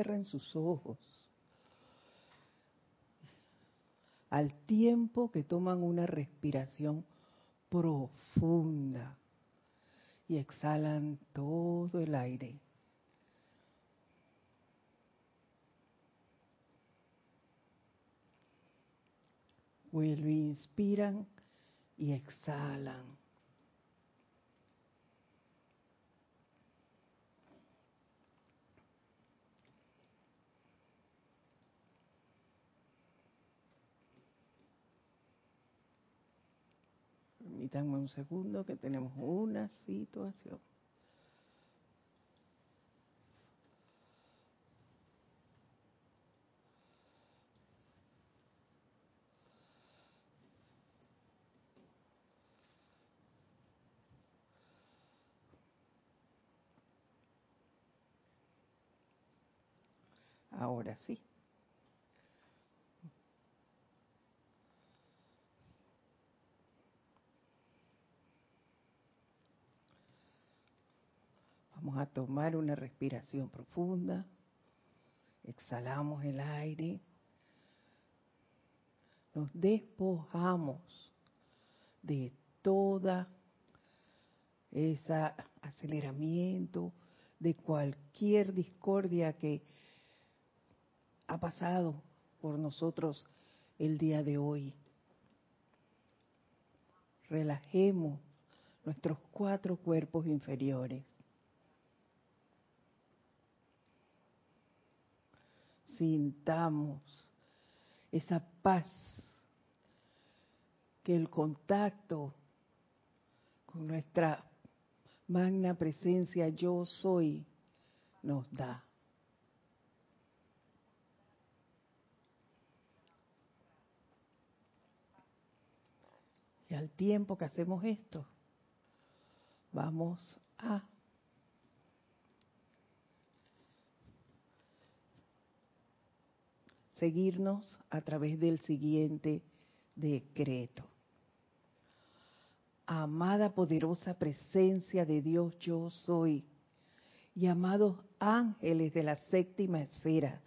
Cierren sus ojos. Al tiempo que toman una respiración profunda y exhalan todo el aire. Vuelven, inspiran y exhalan. Permítanme un segundo que tenemos una situación. Ahora sí. Vamos a tomar una respiración profunda. Exhalamos el aire. Nos despojamos de toda ese aceleramiento, de cualquier discordia que ha pasado por nosotros el día de hoy. Relajemos nuestros cuatro cuerpos inferiores. Sintamos esa paz que el contacto con nuestra magna presencia yo soy nos da. Y al tiempo que hacemos esto, vamos a seguirnos a través del siguiente decreto. Amada poderosa presencia de Dios yo soy y amados ángeles de la séptima esfera,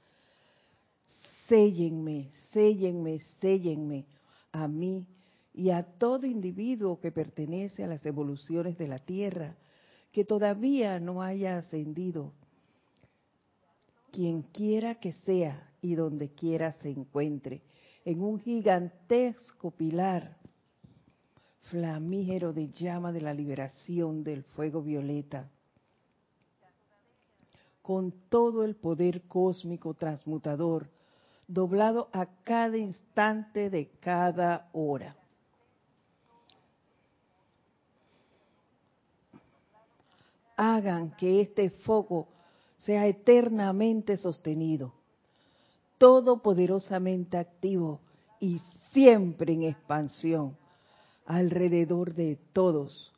séllenme, séllenme, séllenme a mí y a todo individuo que pertenece a las evoluciones de la Tierra, que todavía no haya ascendido, quien quiera que sea y donde quiera se encuentre, en un gigantesco pilar flamígero de llama de la liberación del fuego violeta, con todo el poder cósmico transmutador, doblado a cada instante de cada hora. Hagan que este foco sea eternamente sostenido, todopoderosamente activo y siempre en expansión alrededor de todos,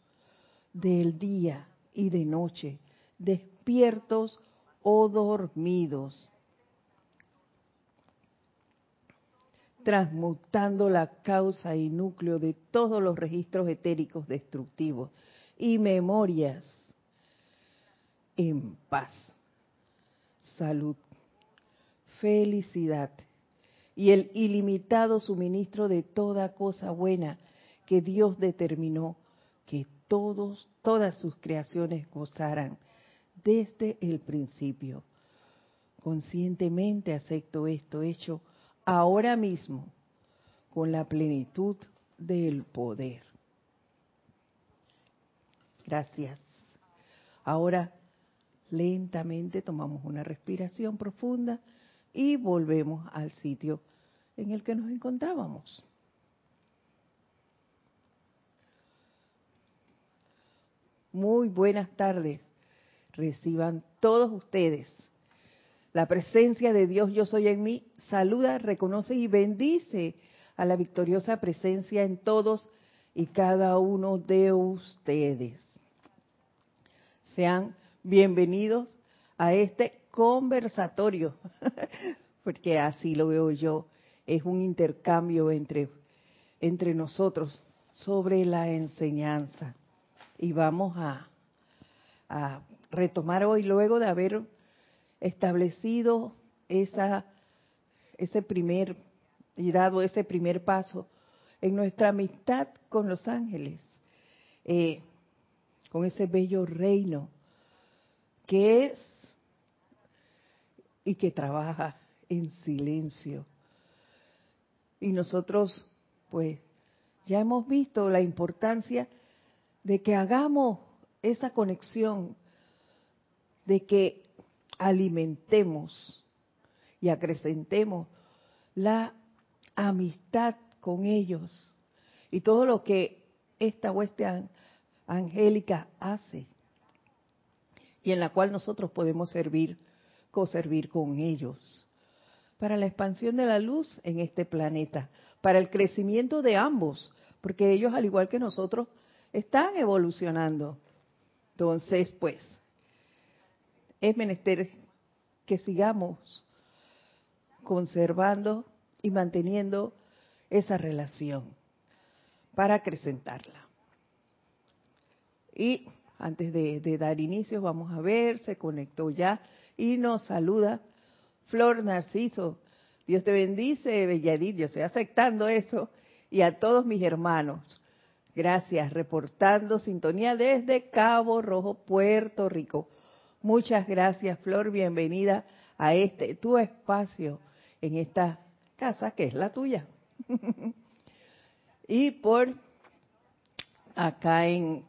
del día y de noche, despiertos o dormidos, transmutando la causa y núcleo de todos los registros etéricos destructivos y memorias en paz, salud, felicidad y el ilimitado suministro de toda cosa buena que Dios determinó que todos, todas sus creaciones gozaran desde el principio. Conscientemente acepto esto hecho ahora mismo con la plenitud del poder. Gracias. Ahora Lentamente tomamos una respiración profunda y volvemos al sitio en el que nos encontrábamos. Muy buenas tardes. Reciban todos ustedes. La presencia de Dios yo soy en mí saluda, reconoce y bendice a la victoriosa presencia en todos y cada uno de ustedes. Sean bienvenidos a este conversatorio, porque así lo veo yo, es un intercambio entre, entre nosotros sobre la enseñanza. Y vamos a, a retomar hoy, luego de haber establecido esa, ese primer y dado ese primer paso en nuestra amistad con los ángeles, eh, con ese bello reino que es y que trabaja en silencio. Y nosotros, pues, ya hemos visto la importancia de que hagamos esa conexión, de que alimentemos y acrecentemos la amistad con ellos y todo lo que esta hueste angélica hace y en la cual nosotros podemos servir, co-servir con ellos para la expansión de la luz en este planeta, para el crecimiento de ambos, porque ellos al igual que nosotros están evolucionando. Entonces, pues, es menester que sigamos conservando y manteniendo esa relación para acrecentarla. Y antes de, dar inicio, vamos a ver, se conectó ya y nos saluda Flor Narciso. Dios te bendice, Belladit, yo estoy aceptando eso. Y a todos mis hermanos, gracias, reportando sintonía desde Cabo Rojo, Puerto Rico. Muchas gracias, Flor, bienvenida a este, tu espacio en esta casa que es la tuya. y por acá en,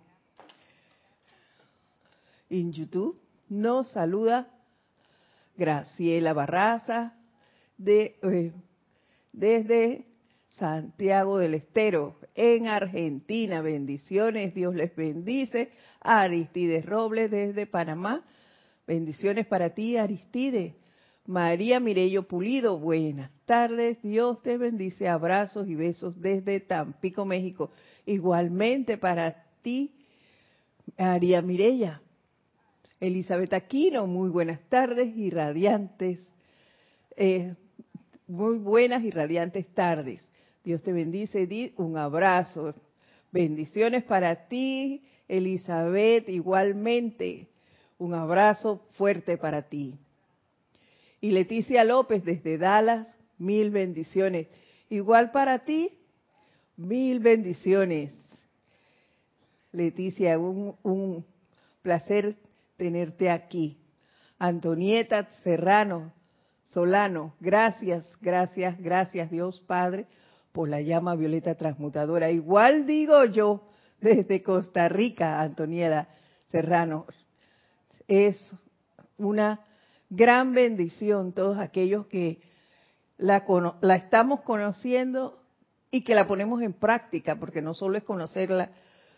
en YouTube nos saluda Graciela Barraza de, eh, desde Santiago del Estero, en Argentina. Bendiciones, Dios les bendice. Aristides Robles desde Panamá. Bendiciones para ti, Aristides. María Mirello Pulido, buenas tardes, Dios te bendice, abrazos y besos desde Tampico, México. Igualmente para ti, María Mirella. Elizabeth Aquino, muy buenas tardes y radiantes, eh, muy buenas y radiantes tardes. Dios te bendice, Edith, un abrazo. Bendiciones para ti, Elizabeth, igualmente. Un abrazo fuerte para ti. Y Leticia López desde Dallas, mil bendiciones. Igual para ti, mil bendiciones. Leticia, un, un placer tenerte aquí. Antonieta Serrano, Solano, gracias, gracias, gracias Dios Padre por la llama violeta transmutadora. Igual digo yo desde Costa Rica, Antonieta Serrano. Es una gran bendición todos aquellos que la, la estamos conociendo y que la ponemos en práctica, porque no solo es conocerla,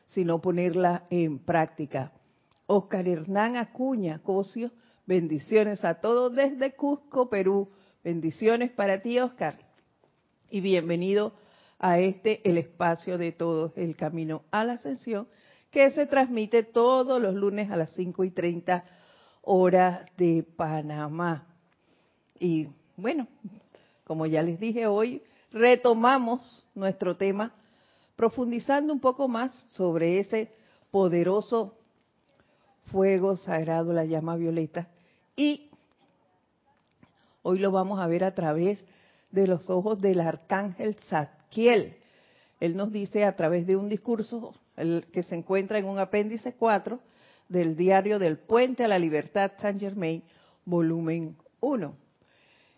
sino ponerla en práctica. Oscar Hernán Acuña, Cosio, bendiciones a todos desde Cusco, Perú. Bendiciones para ti, Oscar. Y bienvenido a este, el espacio de todos, el camino a la ascensión, que se transmite todos los lunes a las 5 y 30 hora de Panamá. Y bueno, como ya les dije hoy, retomamos nuestro tema profundizando un poco más sobre ese poderoso fuego sagrado, la llama violeta. Y hoy lo vamos a ver a través de los ojos del arcángel Zadkiel. Él nos dice a través de un discurso que se encuentra en un apéndice 4 del diario del Puente a la Libertad Saint Germain, volumen 1.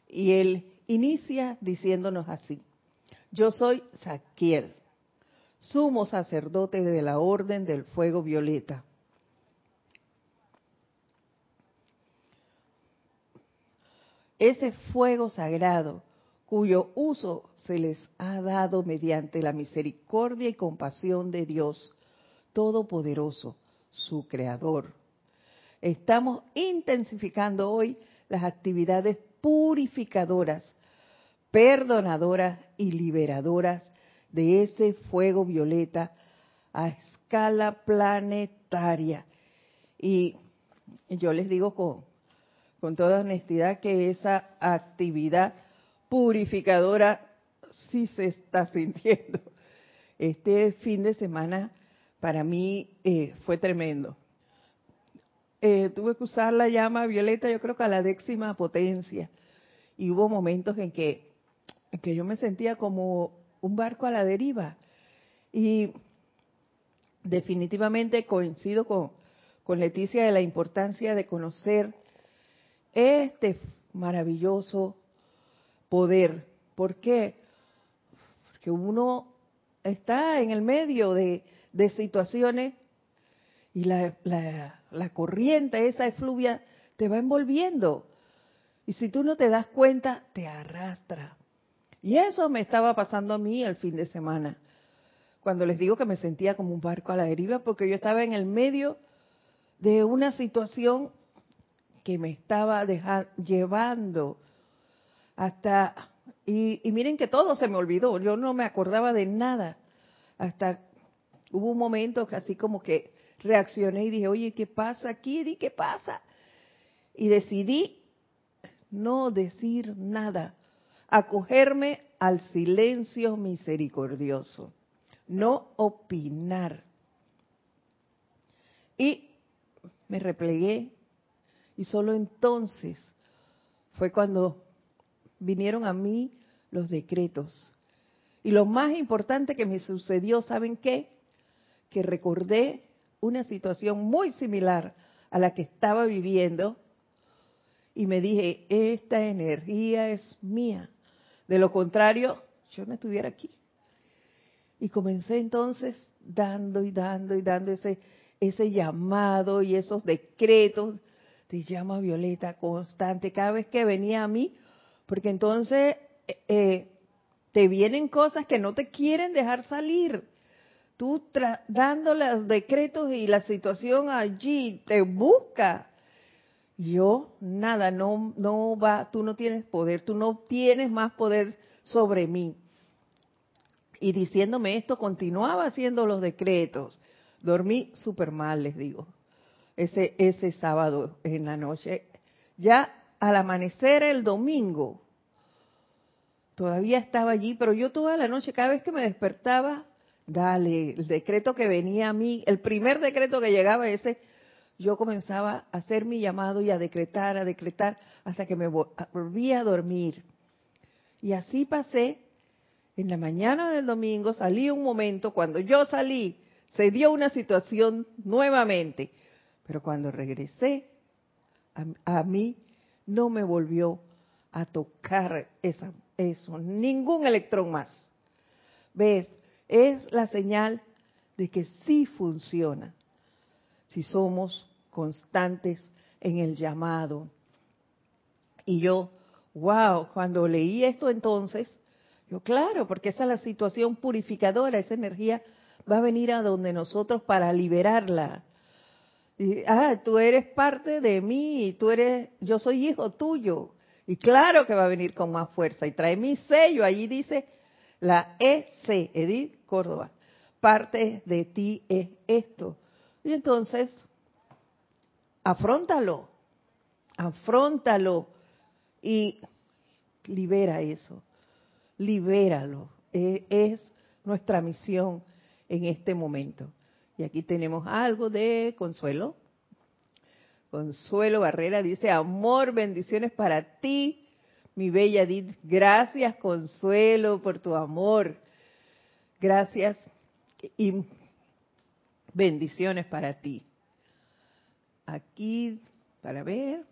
Y él inicia diciéndonos así, yo soy Saquiel, sumo sacerdote de la Orden del Fuego Violeta. Ese fuego sagrado cuyo uso se les ha dado mediante la misericordia y compasión de Dios Todopoderoso su creador. Estamos intensificando hoy las actividades purificadoras, perdonadoras y liberadoras de ese fuego violeta a escala planetaria. Y yo les digo con, con toda honestidad que esa actividad purificadora sí se está sintiendo. Este fin de semana para mí eh, fue tremendo. eh, tuve que usar la llama violeta, yo creo que a la décima potencia. Y hubo momentos en que, que yo me sentía como un barco a la deriva. Y definitivamente coincido con, con Leticia de la importancia de conocer este maravilloso poder. ¿Por qué? Porque uno está en el medio de, de situaciones y la, la, la, corriente, esa efluvia, te va envolviendo. Y si tú no te das cuenta, te arrastra. Y eso me estaba pasando a mí el fin de semana. Cuando les digo que me sentía como un barco a la deriva, porque yo estaba en el medio de una situación que me estaba llevando hasta... Y, miren que todo se me olvidó, yo no me acordaba de nada. Hasta hubo un momento que así como que reaccioné y dije, oye, ¿qué pasa aquí? ¿Y qué pasa? Y decidí no decir nada, acogerme al silencio misericordioso, no opinar. Y me replegué y solo entonces fue cuando vinieron a mí los decretos. Y lo más importante que me sucedió, ¿saben qué? Que recordé una situación muy similar a la que estaba viviendo y me dije, esta energía es mía. De lo contrario, yo no estuviera aquí. Y comencé entonces dando y dando y dando ese, ese llamado y esos decretos de llama violeta constante cada vez que venía a mí, porque entonces eh, eh, te vienen cosas que no te quieren dejar salir tú dando los decretos y la situación allí te busca. Yo, nada, no, no va, tú no tienes poder, tú no tienes más poder sobre mí. Y diciéndome esto, continuaba haciendo los decretos. Dormí súper mal, les digo, ese, ese sábado en la noche. Ya al amanecer el domingo, todavía estaba allí, pero yo toda la noche, cada vez que me despertaba, dale, el decreto que venía a mí, el primer decreto que llegaba ese, yo comenzaba a hacer mi llamado y a decretar, a decretar, hasta que me volví a dormir. Y así pasé, en la mañana del domingo salí un momento, cuando yo salí, se dio una situación nuevamente, pero cuando regresé, a, mí no me volvió a tocar esa, eso, ningún electrón más. ¿Ves? es la señal de que sí funciona si somos constantes en el llamado. Y yo, wow, cuando leí esto entonces, yo claro, porque esa es la situación purificadora, esa energía va a venir a donde nosotros para liberarla. Ah, tú eres parte de mí, y tú eres, yo soy hijo tuyo. Y claro que va a venir con más fuerza. Y trae mi sello, allí dice la EC, Edith Córdoba. Parte de ti es esto. Y entonces, afrontalo, afrontalo y libera eso, libéralo. E, es nuestra misión en este momento. Y aquí tenemos algo de consuelo. Consuelo Barrera dice, amor, bendiciones para ti, mi bella Edith. Gracias, Consuelo, por tu amor. Gracias y bendiciones para ti. Aquí, para ver,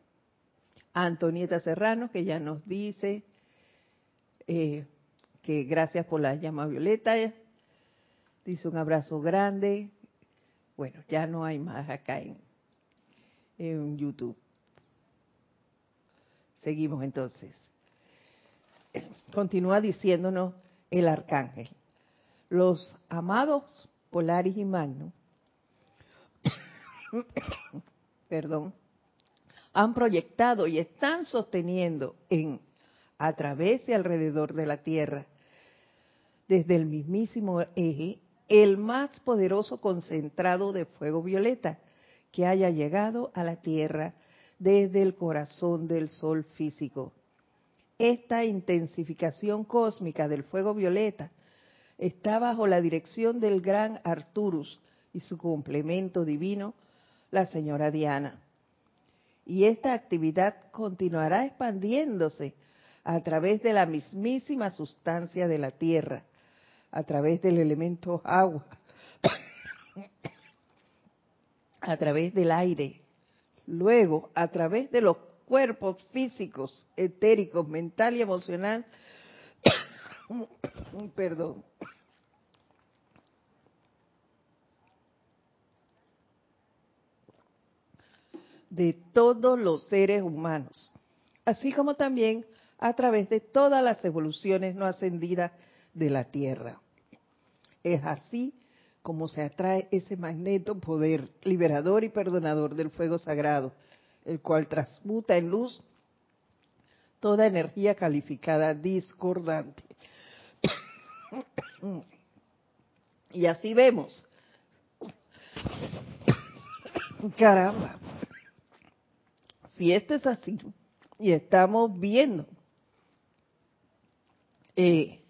Antonieta Serrano, que ya nos dice eh, que gracias por la llama violeta. Dice un abrazo grande. Bueno, ya no hay más acá en, en YouTube. Seguimos entonces continúa diciéndonos el arcángel. Los amados Polaris y Magno, perdón, han proyectado y están sosteniendo en a través y alrededor de la Tierra, desde el mismísimo eje, el más poderoso concentrado de fuego violeta que haya llegado a la Tierra desde el corazón del Sol físico esta intensificación cósmica del fuego violeta está bajo la dirección del gran Arturus y su complemento divino, la señora Diana. y esta actividad continuará expandiéndose a través de la mismísima sustancia de la tierra, a través del elemento agua, a través del aire, luego a través de los cuerpos físicos, etéricos, mental y emocional, perdón, de todos los seres humanos, así como también a través de todas las evoluciones no ascendidas de la Tierra. Es así como se atrae ese magneto poder liberador y perdonador del fuego sagrado, el cual transmuta en luz toda energía calificada discordante. Y así vemos. Caramba. Si esto es así, y estamos viendo eh,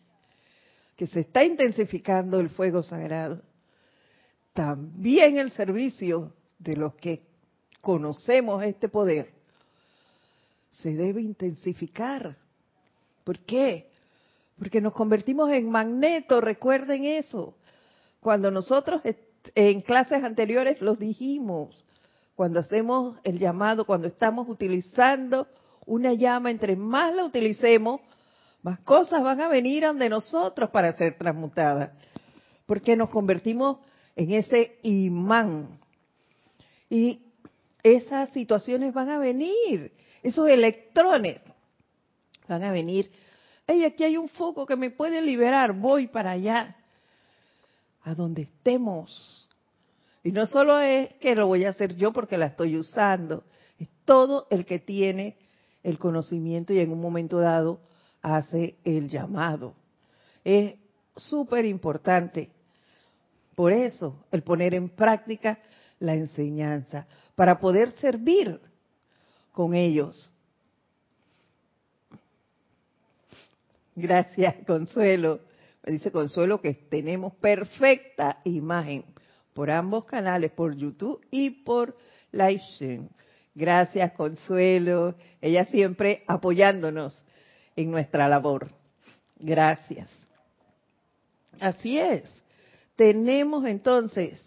que se está intensificando el fuego sagrado, también el servicio de los que conocemos este poder se debe intensificar. ¿Por qué? Porque nos convertimos en magneto, recuerden eso. Cuando nosotros en clases anteriores los dijimos, cuando hacemos el llamado, cuando estamos utilizando una llama, entre más la utilicemos, más cosas van a venir ante nosotros para ser transmutadas. Porque nos convertimos en ese imán. Y esas situaciones van a venir, esos electrones van a venir. Hey, aquí hay un foco que me puede liberar, voy para allá, a donde estemos. Y no solo es que lo voy a hacer yo porque la estoy usando, es todo el que tiene el conocimiento y en un momento dado hace el llamado. Es súper importante. Por eso, el poner en práctica la enseñanza, para poder servir con ellos. Gracias, Consuelo. Me dice Consuelo que tenemos perfecta imagen por ambos canales, por YouTube y por Livestream. Gracias, Consuelo. Ella siempre apoyándonos en nuestra labor. Gracias. Así es. Tenemos entonces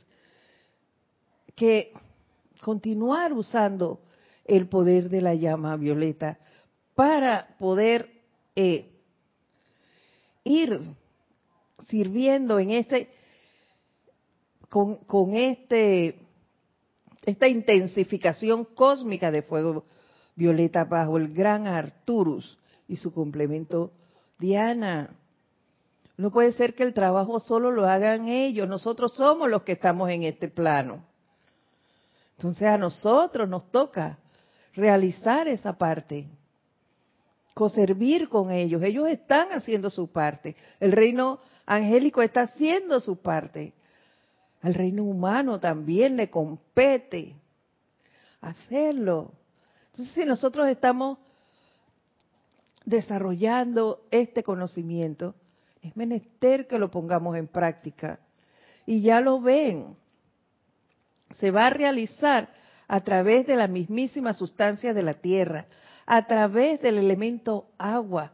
que continuar usando el poder de la llama violeta para poder eh, ir sirviendo en este con, con este esta intensificación cósmica de fuego violeta bajo el gran Arturus y su complemento Diana. No puede ser que el trabajo solo lo hagan ellos, nosotros somos los que estamos en este plano. Entonces a nosotros nos toca realizar esa parte, coservir con ellos. Ellos están haciendo su parte. El reino angélico está haciendo su parte. Al reino humano también le compete hacerlo. Entonces, si nosotros estamos desarrollando este conocimiento, es menester que lo pongamos en práctica. Y ya lo ven. Se va a realizar a través de la mismísima sustancia de la tierra, a través del elemento agua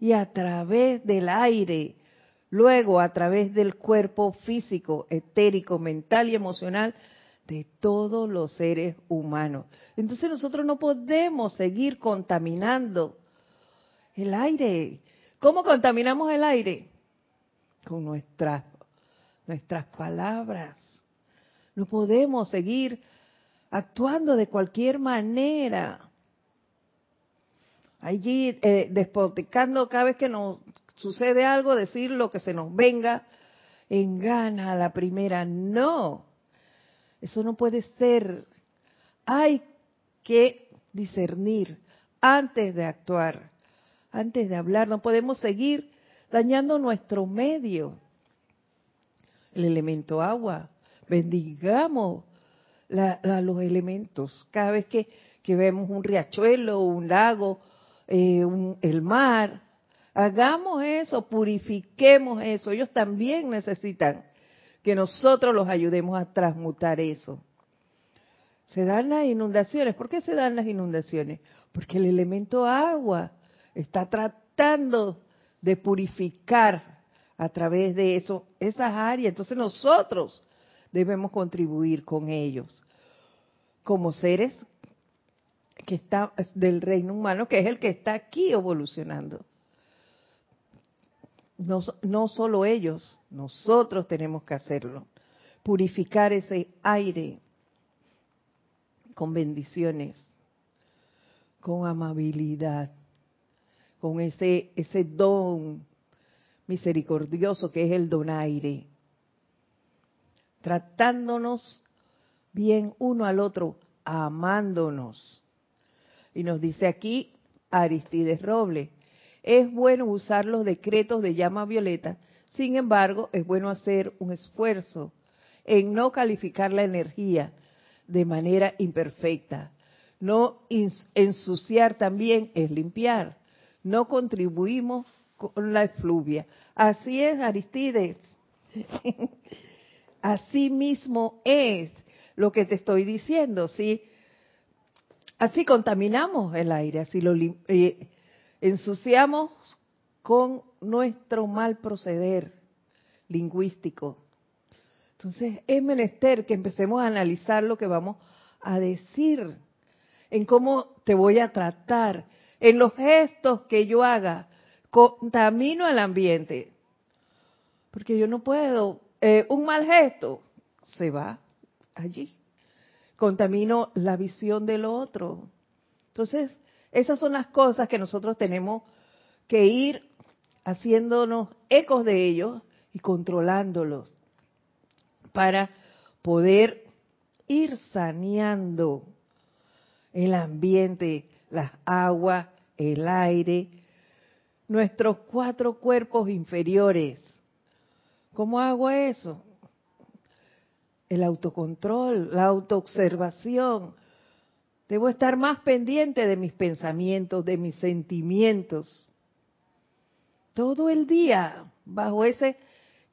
y a través del aire, luego a través del cuerpo físico, etérico, mental y emocional de todos los seres humanos. Entonces nosotros no podemos seguir contaminando el aire. ¿Cómo contaminamos el aire? Con nuestras, nuestras palabras. No podemos seguir actuando de cualquier manera. Allí eh, despoticando cada vez que nos sucede algo, decir lo que se nos venga en gana a la primera. No, eso no puede ser. Hay que discernir antes de actuar, antes de hablar. No podemos seguir dañando nuestro medio. El elemento agua. Bendigamos los elementos. Cada vez que, vemos un riachuelo, un lago, eh, el mar, Hagamos eso, purifiquemos eso. Ellos también necesitan que nosotros los ayudemos a transmutar eso. Se dan las inundaciones. ¿Por qué se dan las inundaciones? Porque el elemento agua está tratando de purificar a través de eso esas áreas. Entonces nosotros debemos contribuir con ellos como seres que está del reino humano, que es el que está aquí evolucionando. No, no solo ellos, nosotros tenemos que hacerlo. Purificar ese aire con bendiciones, con amabilidad, con ese, ese don misericordioso que es el donaire, tratándonos bien uno al otro, amándonos. Y nos dice aquí Aristides Roble, es bueno usar los decretos de llama violeta, sin embargo, es bueno hacer un esfuerzo en no calificar la energía de manera imperfecta. No ensuciar también es limpiar. No contribuimos con la efluvia. Así es, Aristides. Así mismo es lo que te estoy diciendo. ¿sí? Así contaminamos el aire, así lo eh, ensuciamos con nuestro mal proceder lingüístico. Entonces es menester que empecemos a analizar lo que vamos a decir, en cómo te voy a tratar, en los gestos que yo haga, contamino al ambiente. Porque yo no puedo, eh, un mal gesto se va allí. Contamino la visión del otro. Entonces, esas son las cosas que nosotros tenemos que ir haciéndonos ecos de ellos y controlándolos para poder ir saneando el ambiente, las aguas, el aire, nuestros cuatro cuerpos inferiores. ¿Cómo hago eso? El autocontrol, la autoobservación. Debo estar más pendiente de mis pensamientos, de mis sentimientos. Todo el día, bajo ese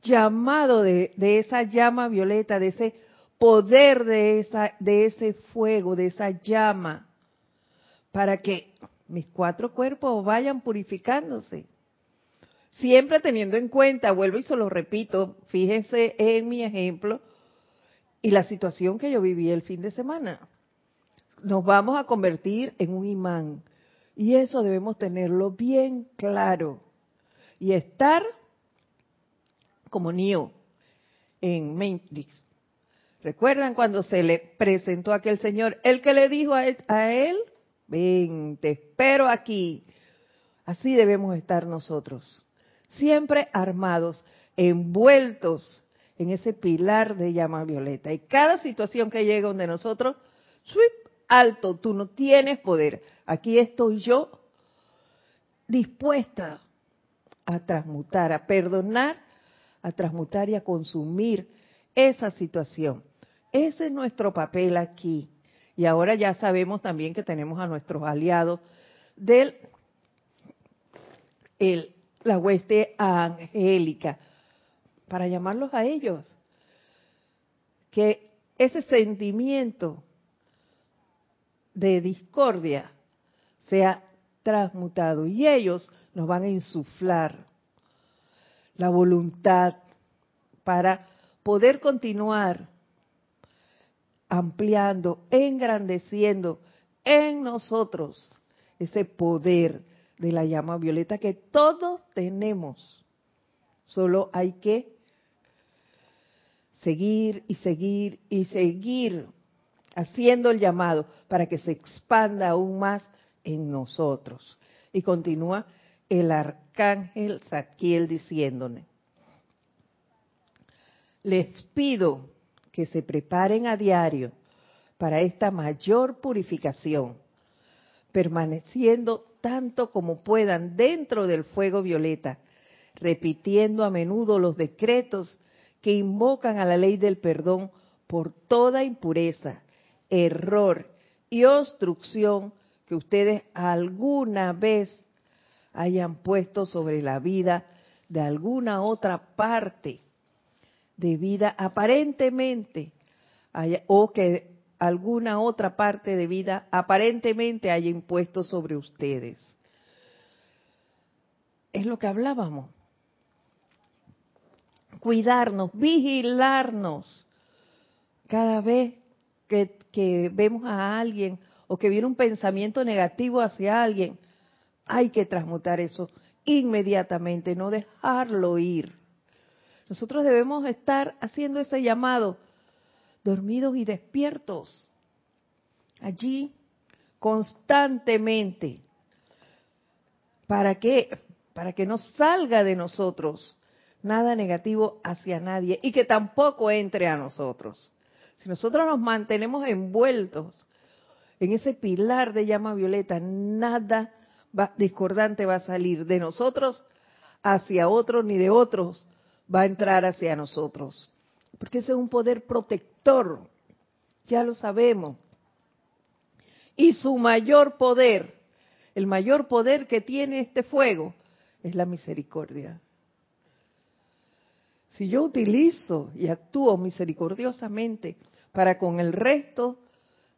llamado de, esa llama violeta, de ese poder de, esa, de ese fuego, de esa llama, para que mis cuatro cuerpos vayan purificándose. Siempre teniendo en cuenta, vuelvo y se lo repito, fíjense en mi ejemplo y la situación que yo viví el fin de semana. Nos vamos a convertir en un imán y eso debemos tenerlo bien claro y estar como Neo en Matrix. ¿Recuerdan cuando se le presentó a aquel señor? El que le dijo a él ven, te espero aquí. Así debemos estar nosotros, siempre armados, envueltos en ese pilar de llama violeta. Y cada situación que llega donde nosotros, sweep, alto, tú no tienes poder. Aquí estoy yo dispuesta a transmutar, a perdonar, a transmutar y a consumir esa situación. Ese es nuestro papel aquí. Y ahora ya sabemos también que tenemos a nuestros aliados de la hueste angélica, para llamarlos a ellos. Que ese sentimiento de discordia sea transmutado y ellos nos van a insuflar la voluntad para poder continuar ampliando, engrandeciendo en nosotros ese poder de la llama violeta que todos tenemos. Solo hay que seguir y seguir y seguir haciendo el llamado para que se expanda aún más en nosotros. Y continúa el arcángel Zadkiel diciéndole, les pido que se preparen a diario para esta mayor purificación, permaneciendo tanto como puedan dentro del fuego violeta, repitiendo a menudo los decretos que invocan a la ley del perdón por toda impureza, error y obstrucción que ustedes alguna vez hayan puesto sobre la vida de alguna otra parte de vida aparentemente o que alguna otra parte de vida aparentemente haya impuesto sobre ustedes. Es lo que hablábamos. Cuidarnos, vigilarnos. Cada vez que, que vemos a alguien o que viene un pensamiento negativo hacia alguien, hay que transmutar eso inmediatamente, no dejarlo ir. Nosotros debemos estar haciendo ese llamado, dormidos y despiertos, allí constantemente. ¿Para qué? Para que no salga de nosotros nada negativo hacia nadie y que tampoco entre a nosotros. Si nosotros nos mantenemos envueltos en ese pilar de llama violeta, nada discordante va a salir de nosotros hacia otros, ni de otros va a entrar hacia nosotros. Porque ese es un poder protector, ya lo sabemos. Y su mayor poder, el mayor poder que tiene este fuego, es la misericordia. Si yo utilizo y actúo misericordiosamente para con el resto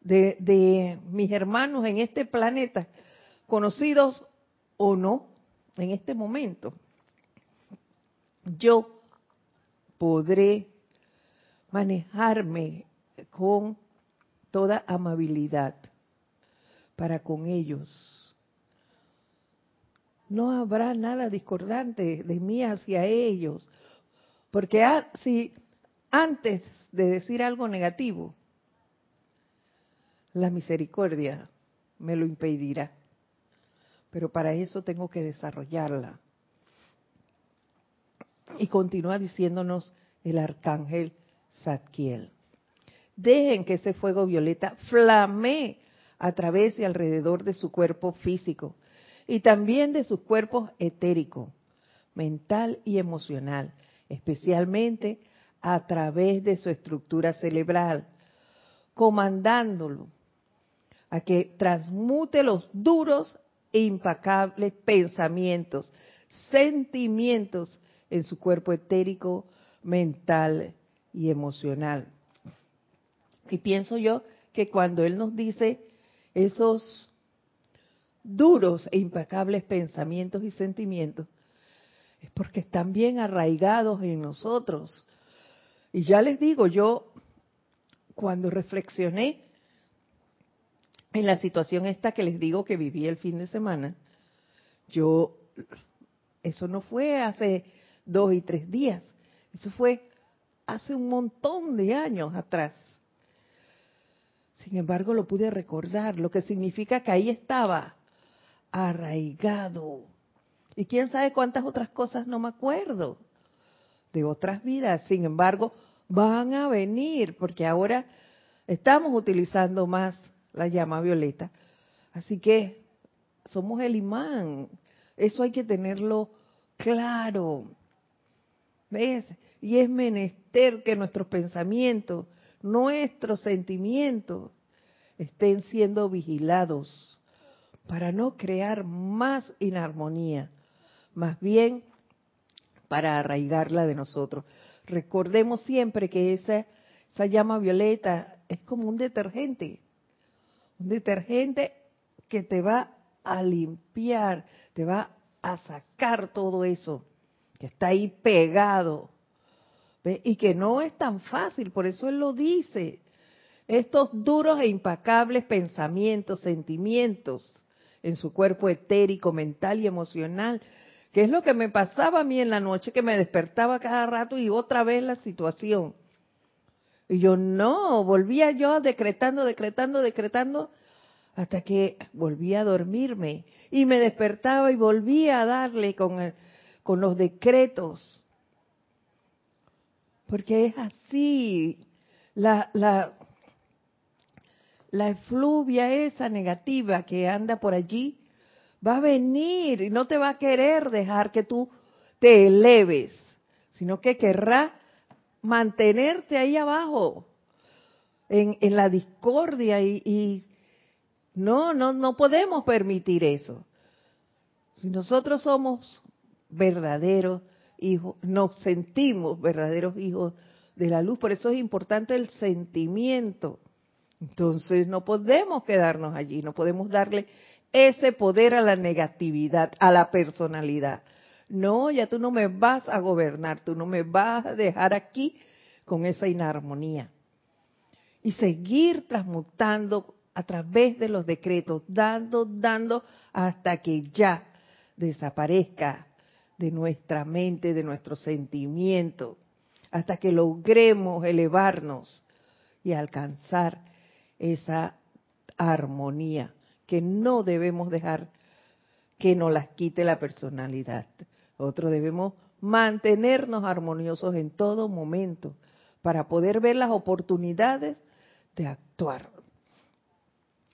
de, mis hermanos en este planeta, conocidos o no, en este momento, yo podré manejarme con toda amabilidad para con ellos. No habrá nada discordante de mí hacia ellos, porque si antes de decir algo negativo, la misericordia me lo impedirá. Pero para eso tengo que desarrollarla. Y continúa diciéndonos el arcángel Zadkiel. Dejen que ese fuego violeta flamee a través y alrededor de su cuerpo físico y también de sus cuerpos etérico, mental y emocional, especialmente a través de su estructura cerebral, comandándolo a que transmute los duros e impacables pensamientos, sentimientos en su cuerpo etérico, mental y emocional. Y pienso yo que cuando Él nos dice esos duros e impacables pensamientos y sentimientos, es porque están bien arraigados en nosotros. Y ya les digo, yo cuando reflexioné en la situación esta que les digo que viví el fin de semana, yo, eso no fue hace dos y tres días, eso fue hace un montón de años atrás. Sin embargo, lo pude recordar, lo que significa que ahí estaba arraigado. Y quién sabe cuántas otras cosas no me acuerdo de otras vidas. Sin embargo, van a venir, porque ahora estamos utilizando más la llama violeta. Así que somos el imán. Eso hay que tenerlo claro. ¿Ves? Y es menester que nuestros pensamientos, nuestros sentimientos, estén siendo vigilados para no crear más inarmonía, más bien para arraigarla de nosotros. Recordemos siempre que esa, esa llama violeta es como un detergente un detergente que te va a limpiar, te va a sacar todo eso que está ahí pegado. Y que no es tan fácil, por eso él lo dice. Estos duros e impacables pensamientos, sentimientos en su cuerpo etérico, mental y emocional, que es lo que me pasaba a mí en la noche, que me despertaba cada rato y otra vez la situación. Y yo no, volvía yo decretando, decretando, decretando, hasta que volvía a dormirme y me despertaba y volvía a darle con, con los decretos. Porque es así, la, la, la efluvia esa negativa que anda por allí va a venir y no te va a querer dejar que tú te eleves, sino que querrá mantenerte ahí abajo, en, en la discordia y, y no, no, no podemos permitir eso. Si nosotros somos verdaderos hijos, nos sentimos verdaderos hijos de la luz, por eso es importante el sentimiento Entonces no podemos quedarnos allí, no podemos darle ese poder a la negatividad, a la personalidad. No, ya tú no me vas a gobernar, tú no me vas a dejar aquí con esa inarmonía. Y seguir transmutando a través de los decretos, dando, dando, hasta que ya desaparezca de nuestra mente, de nuestro sentimiento, hasta que logremos elevarnos y alcanzar esa armonía que no debemos dejar que nos las quite la personalidad. Nosotros debemos mantenernos armoniosos en todo momento para poder ver las oportunidades de actuar.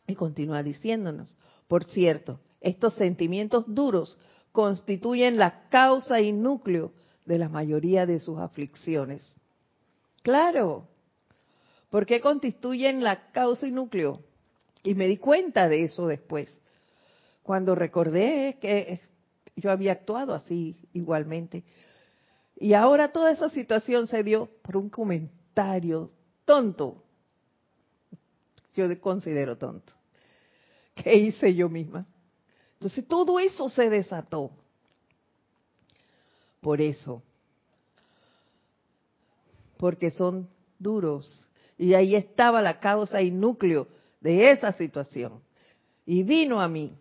Y continúa diciéndonos, por cierto, estos sentimientos duros constituyen la causa y núcleo de la mayoría de sus aflicciones. Claro, ¿por qué constituyen la causa y núcleo? Y me di cuenta de eso después, cuando recordé que yo había actuado así igualmente. Y ahora toda esa situación se dio por un comentario tonto. Yo considero tonto. Que hice yo misma. Entonces todo eso se desató. Por eso. Porque son duros. Y ahí estaba la causa y núcleo de esa situación. Y vino a mí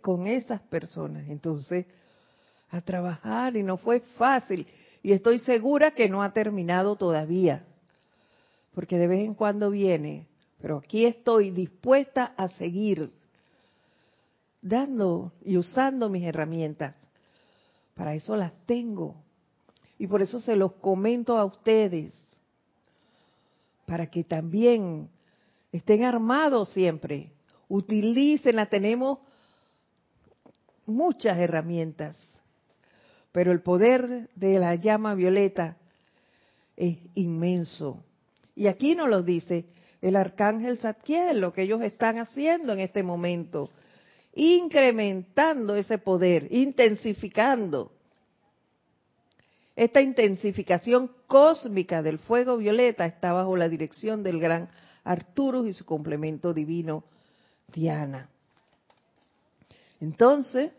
con esas personas. Entonces, a trabajar y no fue fácil. Y estoy segura que no ha terminado todavía, porque de vez en cuando viene. Pero aquí estoy dispuesta a seguir dando y usando mis herramientas. Para eso las tengo. Y por eso se los comento a ustedes. Para que también estén armados siempre. Utilícenla. Tenemos muchas herramientas, pero el poder de la llama violeta es inmenso. Y aquí nos lo dice el arcángel Zadkiel, lo que ellos están haciendo en este momento, incrementando ese poder, intensificando. Esta intensificación cósmica del fuego violeta está bajo la dirección del gran Arturus y su complemento divino, Diana. Entonces,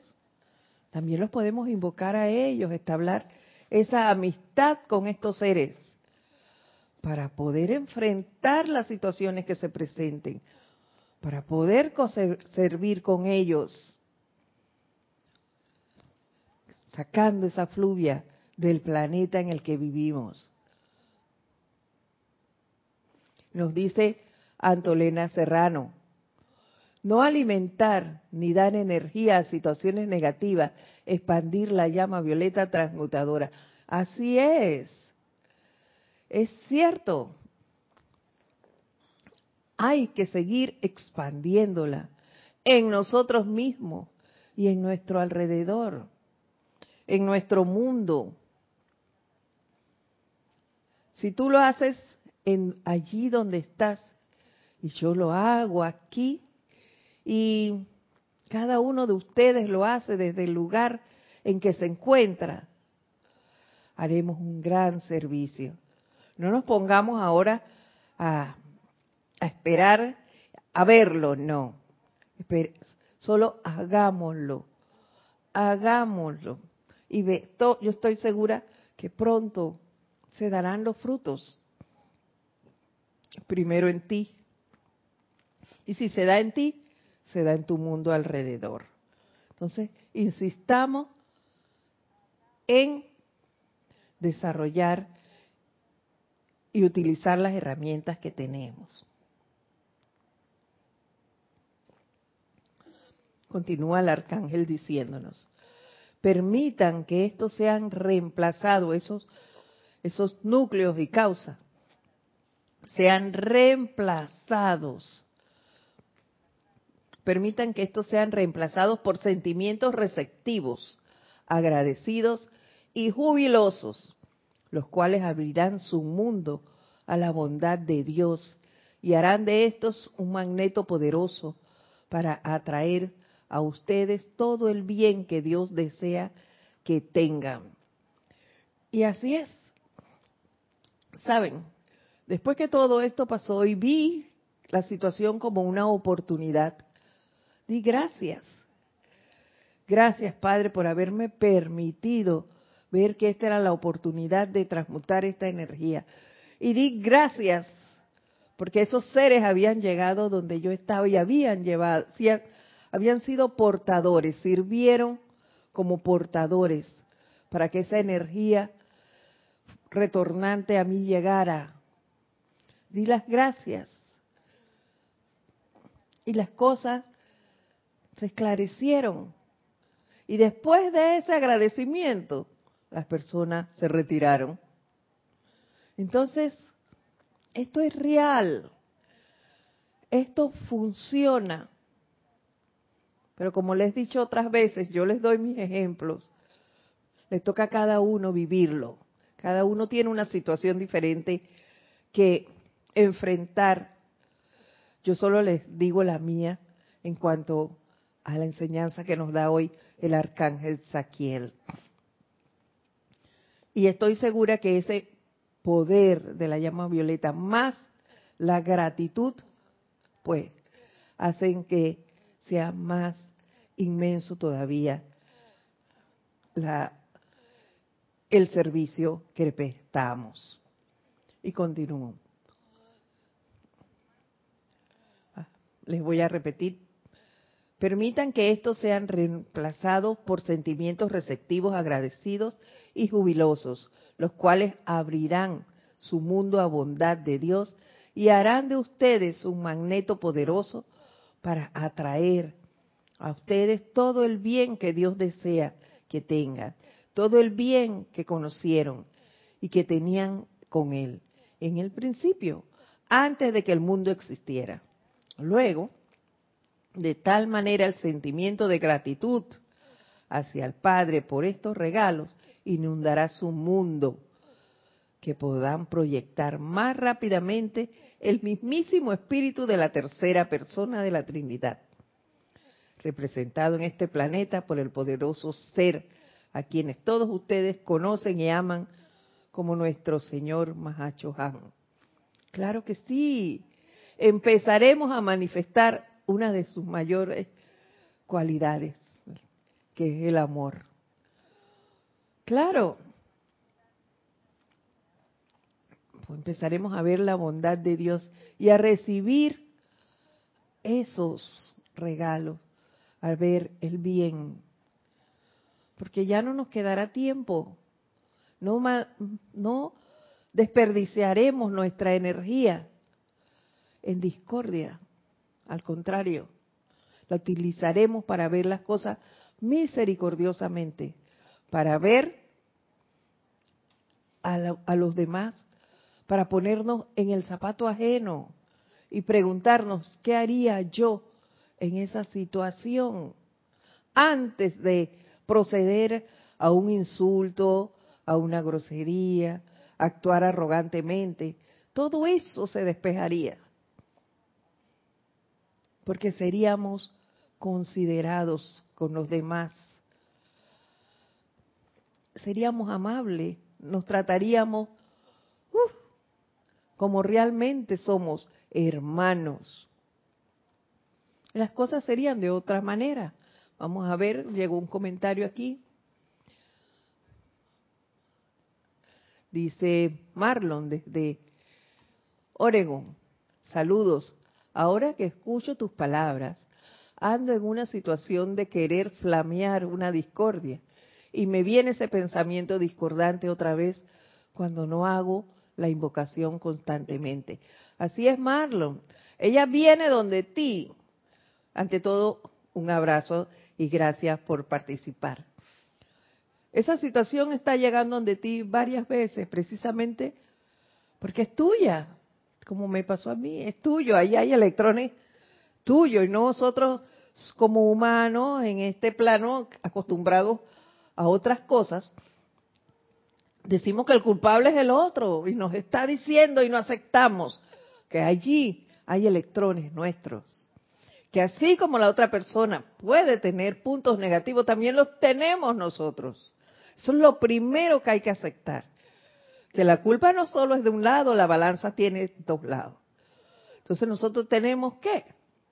también los podemos invocar a ellos, establecer esa amistad con estos seres para poder enfrentar las situaciones que se presenten, para poder servir con ellos, sacando esa fluvia del planeta en el que vivimos. Nos dice Antolena Serrano, no alimentar ni dar energía a situaciones negativas, expandir la llama violeta transmutadora. Así es. Es cierto. Hay que seguir expandiéndola en nosotros mismos y en nuestro alrededor, en nuestro mundo. Si tú lo haces en allí donde estás y yo lo hago aquí, y cada uno de ustedes lo hace desde el lugar en que se encuentra, haremos un gran servicio. No nos pongamos ahora a, esperar a verlo, no. solo hagámoslo, hagámoslo. Y ve, yo estoy segura que pronto se darán los frutos. Primero en ti. Y si se da en ti, se da en tu mundo alrededor. Entonces, insistamos en desarrollar y utilizar las herramientas que tenemos. Continúa el arcángel diciéndonos, permitan que estos sean reemplazados, esos, esos núcleos y causas, sean reemplazados permitan que estos sean reemplazados por sentimientos receptivos, agradecidos y jubilosos, los cuales abrirán su mundo a la bondad de Dios y harán de estos un magneto poderoso para atraer a ustedes todo el bien que Dios desea que tengan. Y así es. Saben, después que todo esto pasó y vi la situación como una oportunidad, di gracias. Gracias, Padre, por haberme permitido ver que esta era la oportunidad de transmutar esta energía. Y di gracias porque esos seres habían llegado donde yo estaba y habían llevado, habían sido portadores, sirvieron como portadores para que esa energía retornante a mí llegara. Di las gracias. Y las cosas se esclarecieron. Y después de ese agradecimiento, las personas se retiraron. Entonces, esto es real. Esto funciona. Pero como les he dicho otras veces, yo les doy mis ejemplos. Les toca a cada uno vivirlo. Cada uno tiene una situación diferente que enfrentar. Yo solo les digo la mía en cuanto a la enseñanza que nos da hoy el arcángel Saquiel. Y estoy segura que ese poder de la llama violeta más la gratitud, pues hacen que sea más inmenso todavía el servicio que prestamos. Y continúo. Ah, les voy a repetir. Permitan que estos sean reemplazados por sentimientos receptivos, agradecidos y jubilosos, los cuales abrirán su mundo a bondad de Dios y harán de ustedes un magneto poderoso para atraer a ustedes todo el bien que Dios desea que tengan, todo el bien que conocieron y que tenían con Él en el principio, antes de que el mundo existiera. Luego, de tal manera el sentimiento de gratitud hacia el Padre por estos regalos inundará su mundo, que podrán proyectar más rápidamente el mismísimo espíritu de la tercera persona de la Trinidad, representado en este planeta por el poderoso ser a quienes todos ustedes conocen y aman como nuestro Señor Han. Claro que sí, empezaremos a manifestar una de sus mayores cualidades, que es el amor. Claro. Pues empezaremos a ver la bondad de Dios y a recibir esos regalos, a ver el bien. Porque ya no nos quedará tiempo. No, no desperdiciaremos nuestra energía en discordia. Al contrario, la utilizaremos para ver las cosas misericordiosamente para ver a, los demás, para ponernos en el zapato ajeno y preguntarnos qué haría yo en esa situación antes de proceder a un insulto, a una grosería, actuar arrogantemente. Todo eso se despejaría. Porque seríamos considerados con los demás seríamos amables, nos trataríamos como realmente somos hermanos. Las cosas serían de otra manera. Vamos a ver, llegó un comentario aquí. Dice Marlon desde Oregon, saludos. Ahora que escucho tus palabras, ando en una situación de querer flamear una discordia y me viene ese pensamiento discordante otra vez cuando no hago la invocación constantemente. Así es Marlon. Ella viene donde ti. Ante todo, un abrazo y gracias por participar. Esa situación está llegando donde ti varias veces, precisamente porque es tuya, como me pasó a mí, es tuyo, ahí hay electrones tuyos y nosotros como humanos en este plano acostumbrados a otras cosas, decimos que el culpable es el otro y nos está diciendo y no aceptamos que allí hay electrones nuestros. Que así como la otra persona puede tener puntos negativos, también los tenemos nosotros. Eso es lo primero que hay que aceptar. Que la culpa no solo es de un lado, la balanza tiene dos lados. Entonces nosotros tenemos que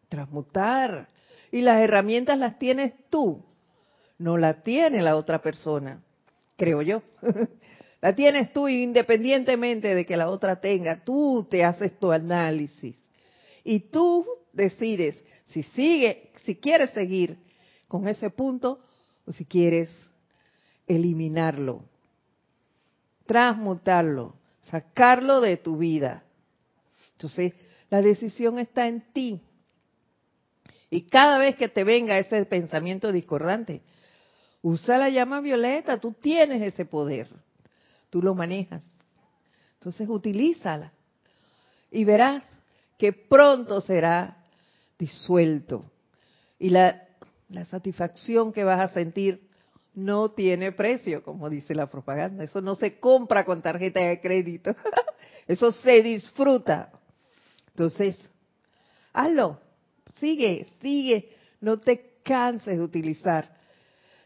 transmutar. Y las herramientas las tienes tú, no la tiene la otra persona, creo yo. la tienes tú independientemente de que la otra tenga. Tú te haces tu análisis. Y tú decides si sigue, si quieres seguir con ese punto o si quieres eliminarlo, transmutarlo, sacarlo de tu vida. Entonces, la decisión está en ti. Y cada vez que te venga ese pensamiento discordante, usa la llama violeta, tú tienes ese poder, tú lo manejas. Entonces, utilízala y verás que pronto será disuelto. Y la, la satisfacción que vas a sentir no tiene precio, como dice la propaganda. Eso no se compra con tarjeta de crédito. Eso se disfruta. Entonces, hazlo. Sigue, sigue. No te canses de utilizar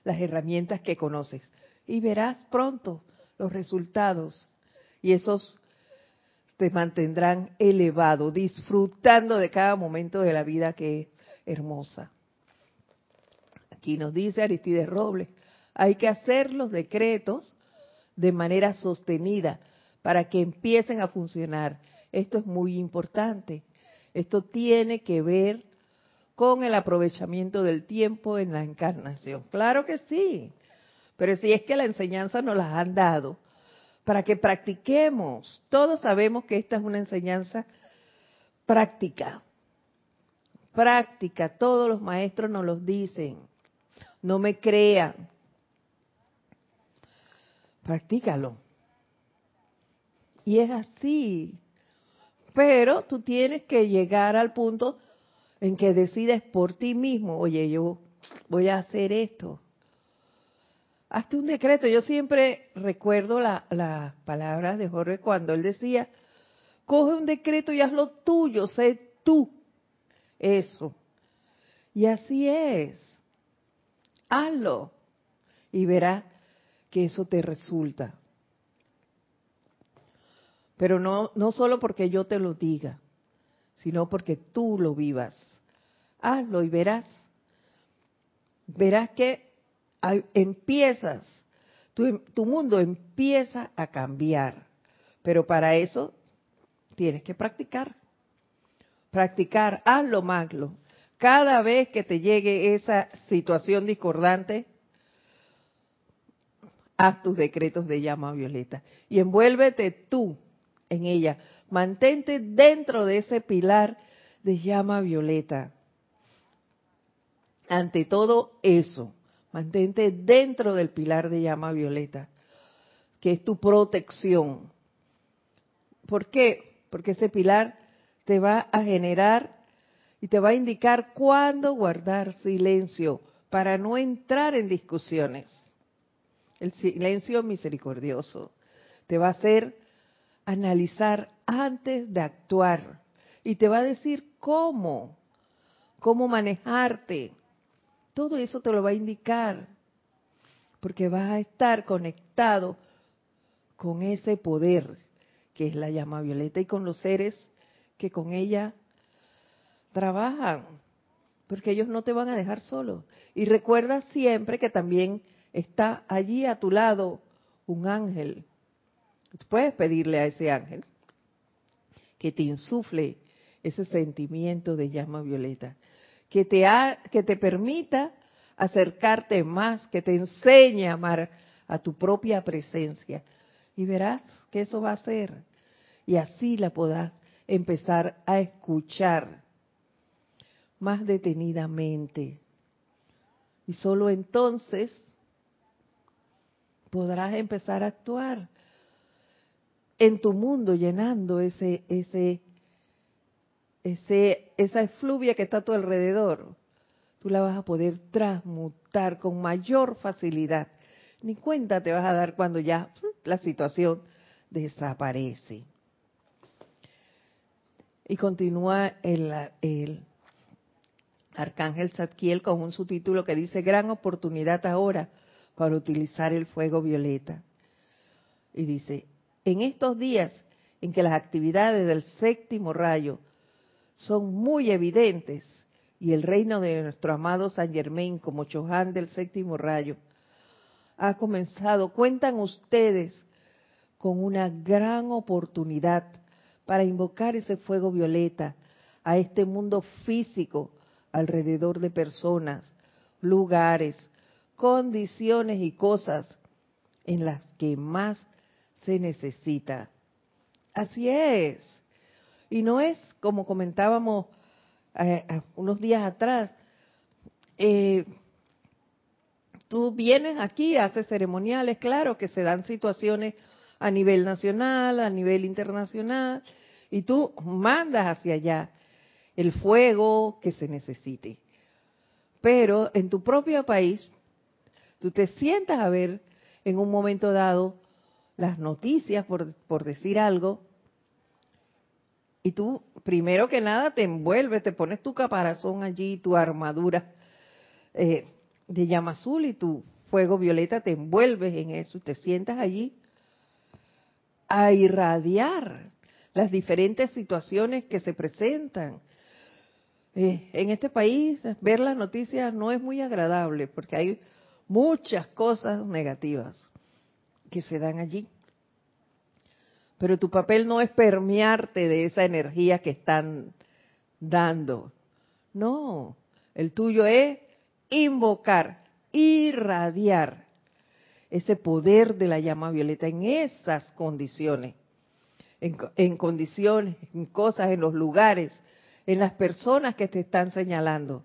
las herramientas que conoces. Y verás pronto los resultados. Y esos te mantendrán elevado, disfrutando de cada momento de la vida que es hermosa. Aquí nos dice Aristides Robles, hay que hacer los decretos de manera sostenida para que empiecen a funcionar. Esto es muy importante. Esto tiene que ver con el aprovechamiento del tiempo en la encarnación. Claro que sí, pero si es que la enseñanza nos las han dado para que practiquemos. Todos sabemos que esta es una enseñanza práctica. Práctica, todos los maestros nos los dicen. No me crean. Practícalo. Y es así. Pero tú tienes que llegar al punto en que decides por ti mismo, oye, yo voy a hacer esto. Hazte un decreto. Yo siempre recuerdo las palabras de Jorge cuando él decía, coge un decreto y hazlo tuyo, sé tú eso. Y así es. Hazlo y verás que eso te resulta. Pero no, no solo porque yo te lo diga, sino porque tú lo vivas. Hazlo y verás. Verás que empiezas, tu, mundo empieza a cambiar. Pero para eso tienes que practicar. Practicar, hazlo, maglo. Cada vez que te llegue esa situación discordante, haz tus decretos de llama violeta y envuélvete tú en ella. Mantente dentro de ese pilar de llama violeta. Ante todo eso, mantente dentro del pilar de llama violeta, que es tu protección. ¿Por qué? Porque ese pilar te va a generar y te va a indicar cuándo guardar silencio para no entrar en discusiones. El silencio misericordioso te va a hacer analizar antes de actuar y te va a decir cómo, cómo manejarte. Todo eso te lo va a indicar porque vas a estar conectado con ese poder que es la llama violeta y con los seres que con ella trabajan, porque ellos no te van a dejar solo. Y recuerda siempre que también está allí a tu lado un ángel. Puedes pedirle a ese ángel que te insufle ese sentimiento de llama violeta, que te, que te permita acercarte más, que te enseñe a amar a tu propia presencia. Y verás que eso va a ser. Y así la podrás empezar a escuchar más detenidamente. Y solo entonces podrás empezar a actuar en tu mundo llenando ese ese ese esa efluvia que está a tu alrededor. Tú la vas a poder transmutar con mayor facilidad. Ni cuenta te vas a dar cuando ya la situación desaparece. Y continúa el, el Arcángel Zadkiel con un subtítulo que dice Gran oportunidad ahora para utilizar el fuego violeta. Y dice, en estos días en que las actividades del séptimo rayo son muy evidentes y el reino de nuestro amado San Germain como Chohan del séptimo rayo ha comenzado, cuentan ustedes con una gran oportunidad para invocar ese fuego violeta a este mundo físico alrededor de personas, lugares, condiciones y cosas en las que más se necesita. Así es. Y no es como comentábamos eh, eh, unos días atrás. Eh, tú vienes aquí, haces ceremoniales, claro que se dan situaciones a nivel nacional, a nivel internacional, y tú mandas hacia allá el fuego que se necesite. Pero en tu propio país, tú te sientas a ver en un momento dado las noticias, por, por decir algo, y tú, primero que nada, te envuelves, te pones tu caparazón allí, tu armadura eh, de llama azul y tu fuego violeta, te envuelves en eso, te sientas allí a irradiar las diferentes situaciones que se presentan. Eh, en este país ver las noticias no es muy agradable porque hay muchas cosas negativas que se dan allí. Pero tu papel no es permearte de esa energía que están dando. No, el tuyo es invocar, irradiar ese poder de la llama violeta en esas condiciones, en, condiciones, en cosas, en los lugares, en las personas que te están señalando.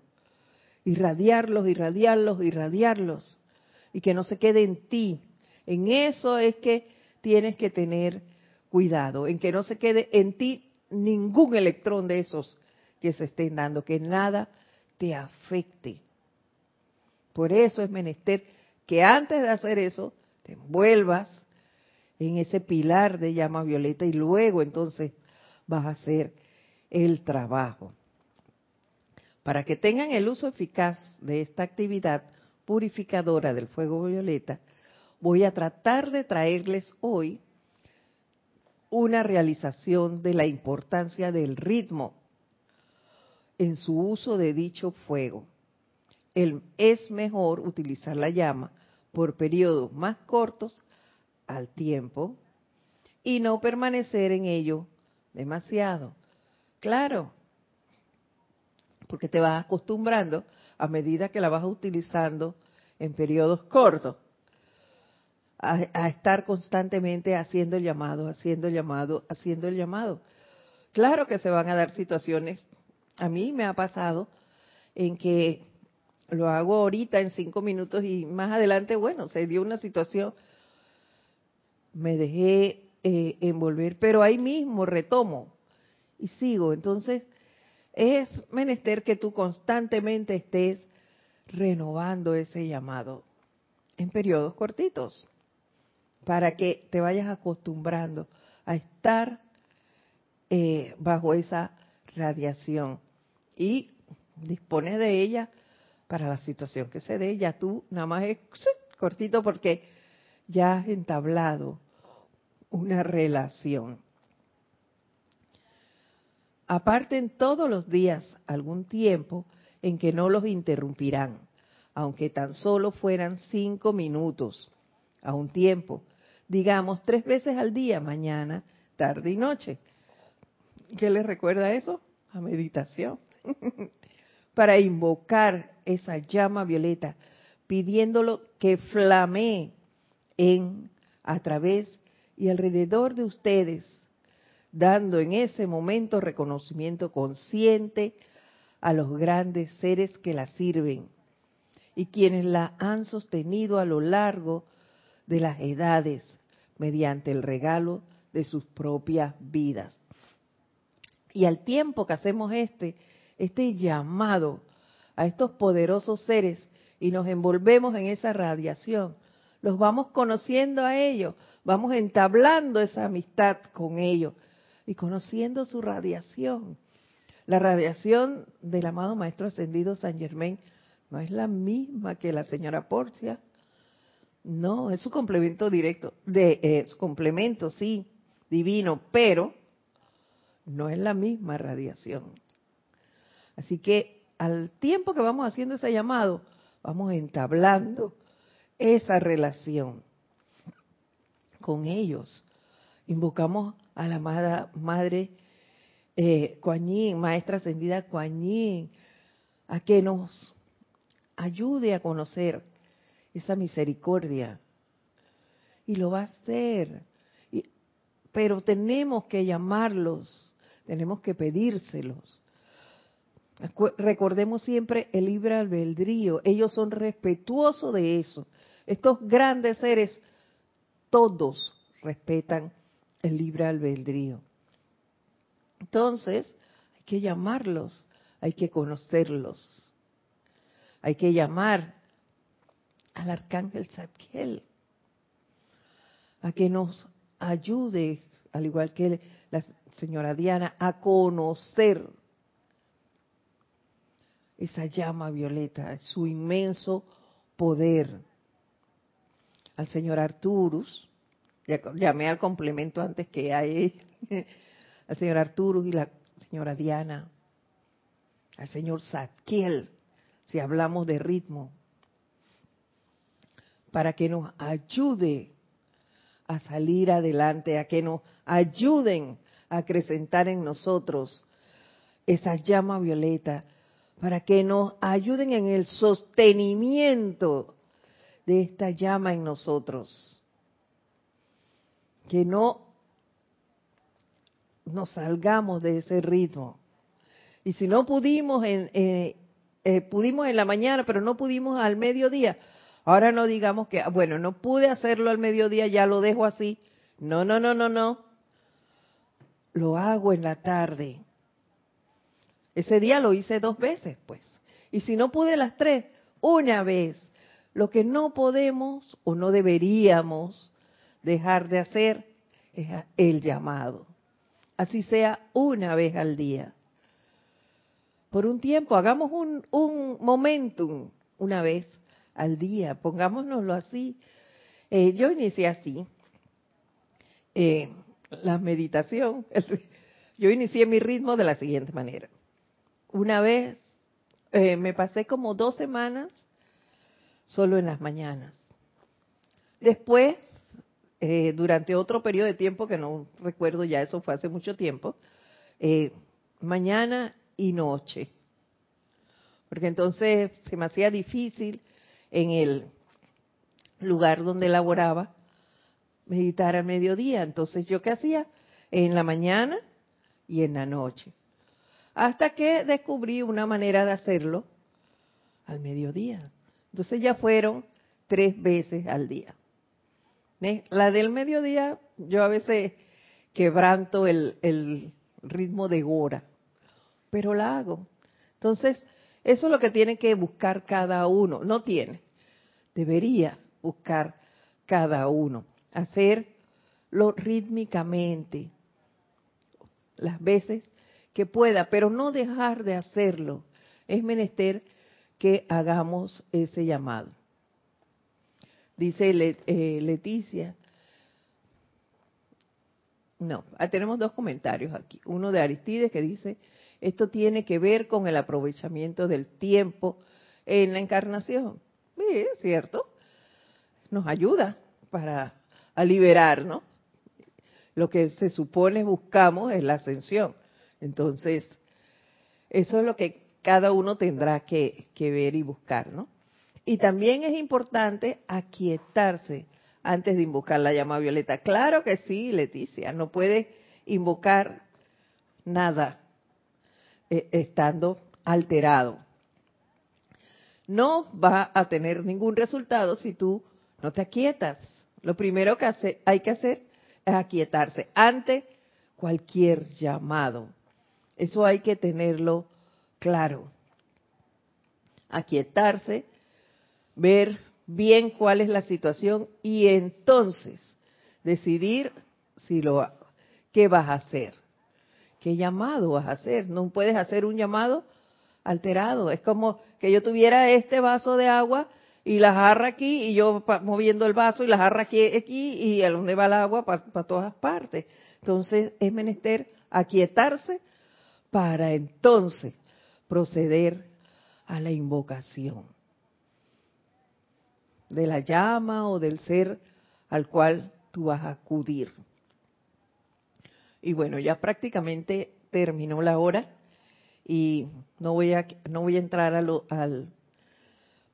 Irradiarlos, irradiarlos, irradiarlos. Y que no se quede en ti. En eso es que tienes que tener cuidado, en que no se quede en ti ningún electrón de esos que se estén dando, que nada te afecte. Por eso es menester que antes de hacer eso te envuelvas en ese pilar de llama violeta y luego entonces vas a hacer el trabajo. Para que tengan el uso eficaz de esta actividad purificadora del fuego violeta, voy a tratar de traerles hoy una realización de la importancia del ritmo en su uso de dicho fuego es mejor utilizar la llama por periodos más cortos al tiempo y no permanecer en ello demasiado. Claro, porque te vas acostumbrando a medida que la vas utilizando en periodos cortos a, estar constantemente haciendo el llamado, haciendo el llamado, haciendo el llamado. Claro que se van a dar situaciones, a mí me ha pasado en que lo hago ahorita en cinco minutos y más adelante, bueno, se dio una situación, me dejé eh, envolver, pero ahí mismo retomo y sigo. Entonces, es menester que tú constantemente estés renovando ese llamado en periodos cortitos para que te vayas acostumbrando a estar eh, bajo esa radiación y dispones de ella para la situación que se dé, ya tú nada más es cortito porque ya has entablado una relación. Aparten todos los días algún tiempo en que no los interrumpirán, aunque tan solo fueran cinco minutos a un tiempo, digamos tres veces al día, mañana, tarde y noche. ¿Qué les recuerda eso? A meditación. Para invocar esa llama violeta, pidiéndolo que flamee en, a través y alrededor de ustedes, dando en ese momento reconocimiento consciente a los grandes seres que la sirven y quienes la han sostenido a lo largo de las edades mediante el regalo de sus propias vidas. Y al tiempo que hacemos este, este llamado a estos poderosos seres y nos envolvemos en esa radiación, los vamos conociendo a ellos, vamos entablando esa amistad con ellos y conociendo su radiación. La radiación del amado Maestro Ascendido San Germain no es la misma que la señora Porcia. No, es su complemento directo, de eh, su complemento, sí, divino, pero no es la misma radiación. Así que al tiempo que vamos haciendo ese llamado, vamos entablando esa relación con ellos. Invocamos a la amada Madre eh, Maestra Ascendida Kuan a que nos ayude a conocer esa misericordia. Y lo va a hacer. pero tenemos que llamarlos, tenemos que pedírselos. Recordemos siempre el libre albedrío. Ellos son respetuosos de eso. Estos grandes seres, todos respetan el libre albedrío. Entonces, hay que llamarlos, hay que conocerlos. Hay que llamar al arcángel Zadkiel a que nos ayude, al igual que la señora Diana, a conocer esa llama violeta, su inmenso poder. Al señor Arturus, llamé al complemento antes que a él, al señor Arturus y la señora Diana, al señor Zadkiel, si hablamos de ritmo, para que nos ayude a salir adelante, a que nos ayuden a acrecentar en nosotros esa llama violeta, para que nos ayuden en el sostenimiento de esta llama en nosotros. Que no nos salgamos de ese ritmo. Y si no pudimos en, eh, eh, pudimos en la mañana, pero no pudimos al mediodía, ahora no digamos que, bueno, no pude hacerlo al mediodía, ya lo dejo así. No, no, no, no, no. Lo hago en la tarde. Ese día lo hice dos veces, pues. Y si no pude las tres, una vez. Lo que no podemos o no deberíamos dejar de hacer es el llamado. Así sea una vez al día. Por un tiempo, hagamos un, un momentum una vez al día, pongámonoslo así. Eh, yo inicié así. Eh, la meditación, yo inicié mi ritmo de la siguiente manera una vez eh, me pasé como dos semanas solo en las mañanas. Después, durante otro periodo de tiempo, que no recuerdo ya, eso fue hace mucho tiempo, mañana y noche. Porque entonces se me hacía difícil en el lugar donde laboraba meditar al mediodía. Entonces, ¿yo qué hacía? En la mañana y en la noche hasta que descubrí una manera de hacerlo al mediodía. Entonces ya fueron tres veces al día. La del mediodía, yo a veces quebranto el, el ritmo de Gora, pero la hago. Entonces, eso es lo que tiene que buscar cada uno. No tiene, debería buscar cada uno. Hacerlo rítmicamente, las veces que pueda, pero no dejar de hacerlo. Es menester que hagamos ese llamado. Dice eh, Leticia. No, ah, tenemos dos comentarios aquí. Uno de Aristides que dice, esto tiene que ver con el aprovechamiento del tiempo en la encarnación. Sí, es cierto. Nos ayuda para a liberar, ¿no? Lo que se supone buscamos es la ascensión. Entonces, eso es lo que cada uno tendrá que, ver y buscar, ¿no? Y también es importante aquietarse antes de invocar la llama violeta. Claro que sí, Leticia, no puede invocar nada eh, estando alterado. No va a tener ningún resultado si tú no te aquietas. Lo primero que hay que hacer es aquietarse ante cualquier llamado. Eso hay que tenerlo claro. Aquietarse, ver bien cuál es la situación y entonces decidir si lo qué vas a hacer. ¿Qué llamado vas a hacer? No puedes hacer un llamado alterado. Es como que yo tuviera este vaso de agua y la jarra aquí y yo moviendo el vaso y la jarra aquí, aquí y a dónde va el agua para todas partes. Entonces es menester aquietarse para entonces proceder a la invocación de la llama o del ser al cual tú vas a acudir. Y bueno, ya prácticamente terminó la hora y no voy a, no voy a entrar al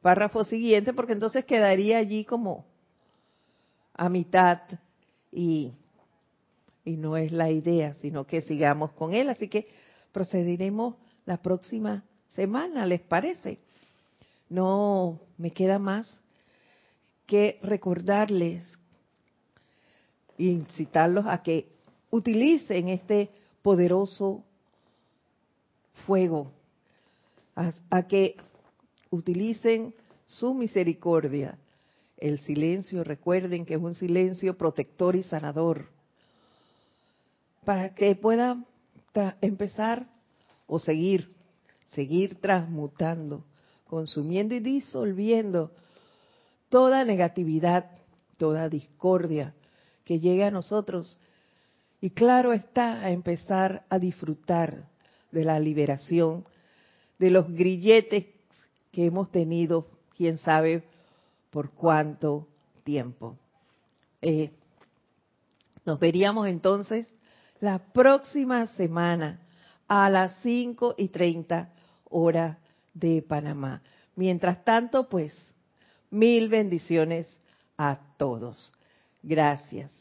párrafo siguiente porque entonces quedaría allí como a mitad y, y no es la idea, sino que sigamos con él. Así que procederemos la próxima semana, ¿les parece? No me queda más que recordarles e incitarlos a que utilicen este poderoso fuego, a, que utilicen su misericordia. El silencio, recuerden que es un silencio protector y sanador, para que puedan empezar o seguir, seguir transmutando, consumiendo y disolviendo toda negatividad, toda discordia que llegue a nosotros. Y claro está, a empezar a disfrutar de la liberación, de los grilletes que hemos tenido, quién sabe por cuánto tiempo. Eh, nos veríamos entonces la próxima semana a las 5 y 30 hora de Panamá. Mientras tanto, pues Mil bendiciones a todos. Gracias.